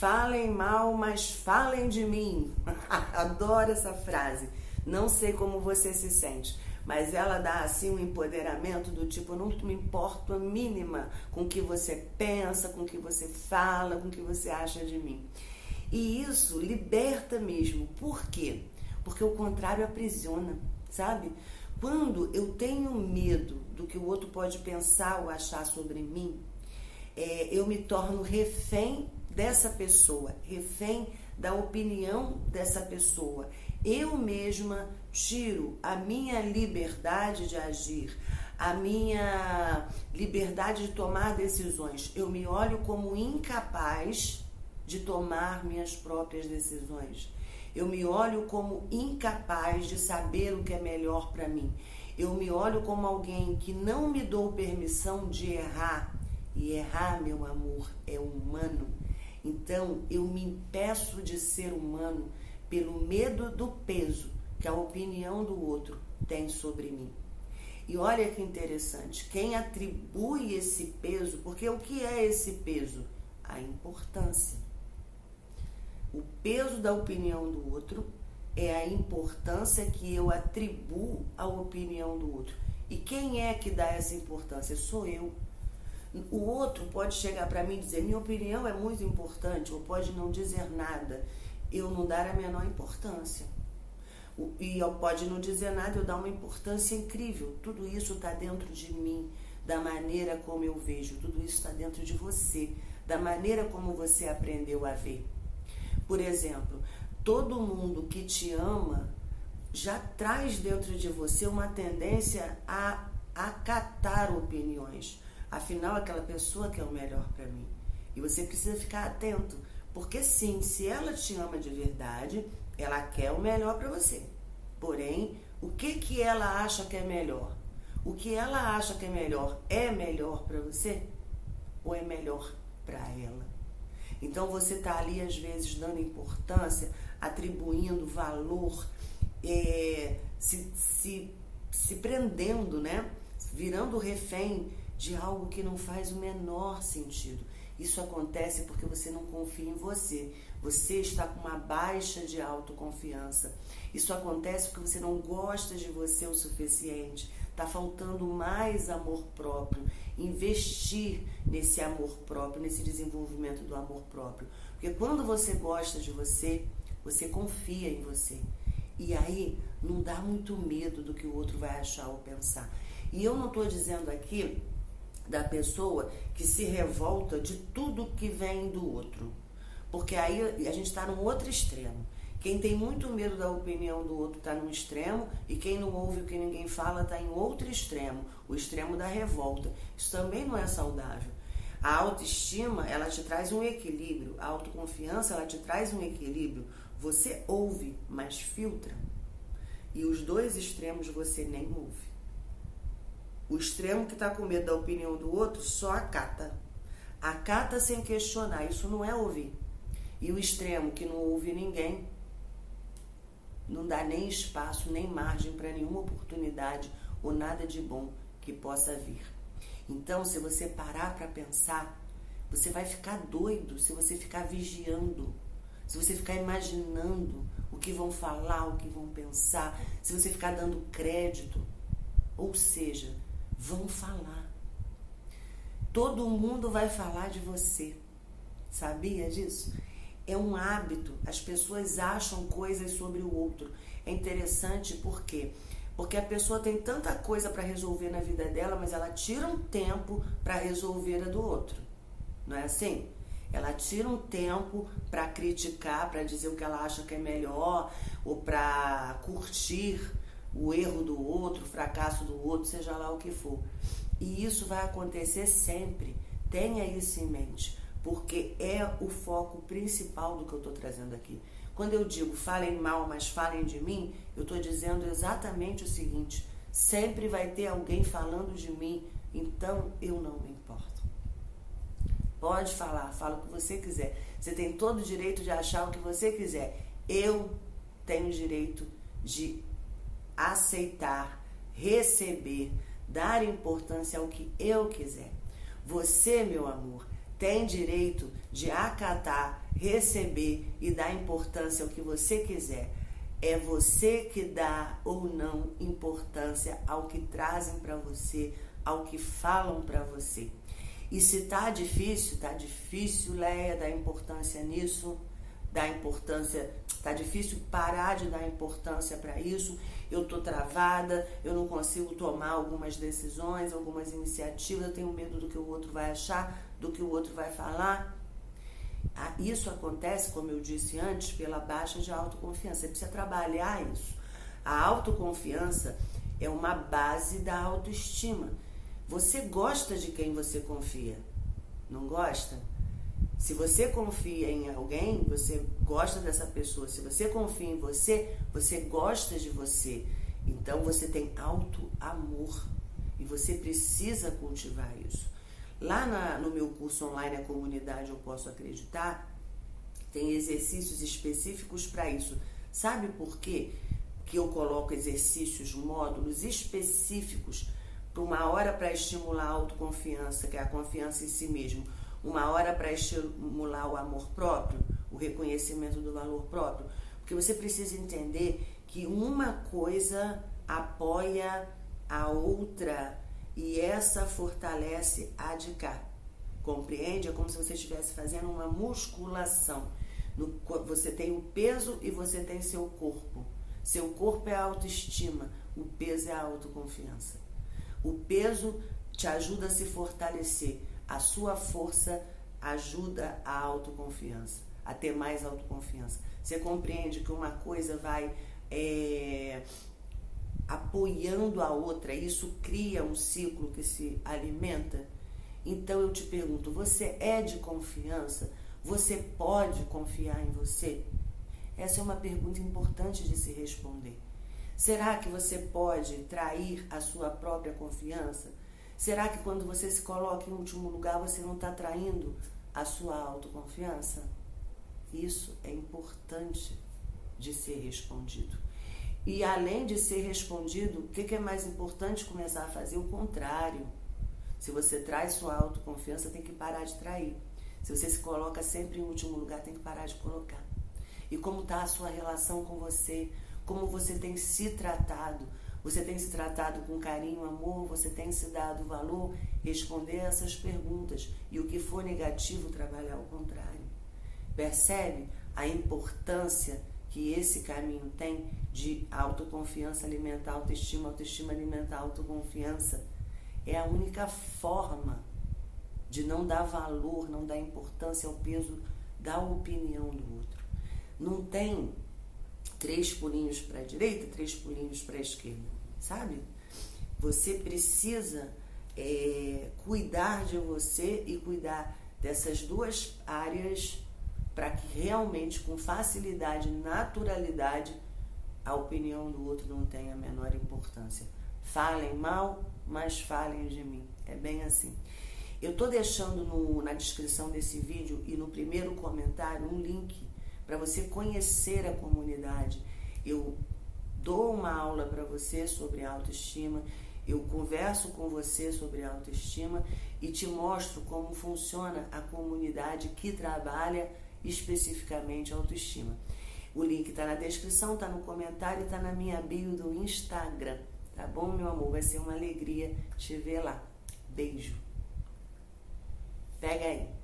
Falem mal, mas falem de mim. Adoro essa frase. Não sei como você se sente, mas ela dá assim um empoderamento do tipo: não me importo a mínima com o que você pensa, com o que você fala, com o que você acha de mim. E isso liberta mesmo. Por quê? Porque o contrário aprisiona, sabe? Quando eu tenho medo do que o outro pode pensar ou achar sobre mim, é, eu me torno refém dessa pessoa, refém da opinião dessa pessoa. Eu mesma tiro a minha liberdade de agir, a minha liberdade de tomar decisões. Eu me olho como incapaz de tomar minhas próprias decisões. Eu me olho como incapaz de saber o que é melhor para mim. Eu me olho como alguém que não me dou permissão de errar. E errar, meu amor, é humano. Então eu me impeço de ser humano pelo medo do peso que a opinião do outro tem sobre mim. E olha que interessante, quem atribui esse peso, porque o que é esse peso? A importância. O peso da opinião do outro é a importância que eu atribuo à opinião do outro. E quem é que dá essa importância? Sou eu. O outro pode chegar para mim e dizer: minha opinião é muito importante, ou pode não dizer nada, eu não dar a menor importância. E pode não dizer nada, eu dar uma importância incrível. Tudo isso está dentro de mim, da maneira como eu vejo, tudo isso está dentro de você, da maneira como você aprendeu a ver. Por exemplo, todo mundo que te ama já traz dentro de você uma tendência a acatar opiniões. Afinal, aquela pessoa que é o melhor para mim. E você precisa ficar atento, porque sim, se ela te ama de verdade, ela quer o melhor para você. Porém, o que que ela acha que é melhor? O que ela acha que é melhor é melhor para você ou é melhor para ela? Então você está ali, às vezes, dando importância, atribuindo valor, é, se, se, se prendendo, né? Virando refém de algo que não faz o menor sentido. Isso acontece porque você não confia em você. Você está com uma baixa de autoconfiança. Isso acontece porque você não gosta de você o suficiente. Está faltando mais amor próprio investir nesse amor próprio, nesse desenvolvimento do amor próprio. Porque quando você gosta de você, você confia em você. E aí não dá muito medo do que o outro vai achar ou pensar. E eu não estou dizendo aqui da pessoa que se revolta de tudo que vem do outro. Porque aí a gente está num outro extremo. Quem tem muito medo da opinião do outro está num extremo e quem não ouve o que ninguém fala está em outro extremo, o extremo da revolta. Isso também não é saudável. A autoestima, ela te traz um equilíbrio, a autoconfiança, ela te traz um equilíbrio. Você ouve, mas filtra. E os dois extremos você nem ouve. O extremo que está com medo da opinião do outro só acata. Acata sem questionar, isso não é ouvir. E o extremo que não ouve ninguém não dá nem espaço, nem margem para nenhuma oportunidade ou nada de bom que possa vir. Então, se você parar para pensar, você vai ficar doido se você ficar vigiando, se você ficar imaginando o que vão falar, o que vão pensar, se você ficar dando crédito. Ou seja, vão falar. Todo mundo vai falar de você. Sabia disso? é um hábito. As pessoas acham coisas sobre o outro. É interessante porque porque a pessoa tem tanta coisa para resolver na vida dela, mas ela tira um tempo para resolver a do outro. Não é assim? Ela tira um tempo para criticar, para dizer o que ela acha que é melhor, ou para curtir o erro do outro, o fracasso do outro, seja lá o que for. E isso vai acontecer sempre. Tenha isso em mente porque é o foco principal do que eu estou trazendo aqui. Quando eu digo falem mal, mas falem de mim, eu estou dizendo exatamente o seguinte: sempre vai ter alguém falando de mim, então eu não me importo. Pode falar, fala o que você quiser. Você tem todo o direito de achar o que você quiser. Eu tenho o direito de aceitar, receber, dar importância ao que eu quiser. Você, meu amor, tem direito de acatar, receber e dar importância ao que você quiser. É você que dá ou não importância ao que trazem para você, ao que falam para você. E se tá difícil, tá difícil, Leia, dar importância nisso, dar importância, tá difícil parar de dar importância para isso. Eu tô travada, eu não consigo tomar algumas decisões, algumas iniciativas, eu tenho medo do que o outro vai achar, do que o outro vai falar. Ah, isso acontece, como eu disse antes, pela baixa de autoconfiança. Você precisa trabalhar isso. A autoconfiança é uma base da autoestima. Você gosta de quem você confia, não gosta? Se você confia em alguém, você gosta dessa pessoa. Se você confia em você, você gosta de você. Então você tem alto amor e você precisa cultivar isso. Lá na, no meu curso online, a comunidade Eu Posso Acreditar, tem exercícios específicos para isso. Sabe por quê? Que eu coloco exercícios, módulos específicos para uma hora para estimular a autoconfiança, que é a confiança em si mesmo, uma hora para estimular o amor próprio, o reconhecimento do valor próprio, porque você precisa entender que uma coisa apoia a outra e essa fortalece a de cá. Compreende? É como se você estivesse fazendo uma musculação. Você tem o peso e você tem seu corpo. Seu corpo é a autoestima, o peso é a autoconfiança. O peso te ajuda a se fortalecer, a sua força ajuda a autoconfiança, a ter mais autoconfiança. Você compreende que uma coisa vai é, apoiando a outra, isso cria um ciclo que se alimenta? Então eu te pergunto: você é de confiança? Você pode confiar em você? Essa é uma pergunta importante de se responder. Será que você pode trair a sua própria confiança? Será que quando você se coloca em último lugar você não está traindo a sua autoconfiança? Isso é importante de ser respondido. E além de ser respondido, o que, é mais importante começar a fazer? O contrário. Se você traz sua autoconfiança, tem que parar de trair. Se você se coloca sempre em último lugar, tem que parar de colocar. E como está a sua relação com você? como você tem se tratado. Você tem se tratado com carinho, amor, você tem se dado valor, responder essas perguntas. E o que for negativo, trabalhar ao contrário. Percebe a importância que esse caminho tem de autoconfiança alimentar autoestima, autoestima alimentar autoconfiança? É a única forma de não dar valor, não dar importância ao peso da opinião do outro. Não tem três pulinhos para a direita, três pulinhos para a esquerda, sabe? Você precisa é, cuidar de você e cuidar dessas duas áreas para que realmente, com facilidade, naturalidade, a opinião do outro não tenha a menor importância. Falem mal, mas falem de mim. É bem assim. Eu estou deixando no, na descrição desse vídeo e no primeiro comentário um link para você conhecer a comunidade. Eu dou uma aula para você sobre autoestima, eu converso com você sobre autoestima e te mostro como funciona a comunidade que trabalha especificamente autoestima. O link está na descrição, está no comentário, está na minha bio do Instagram. Tá bom, meu amor? Vai ser uma alegria te ver lá. Beijo. Pega aí.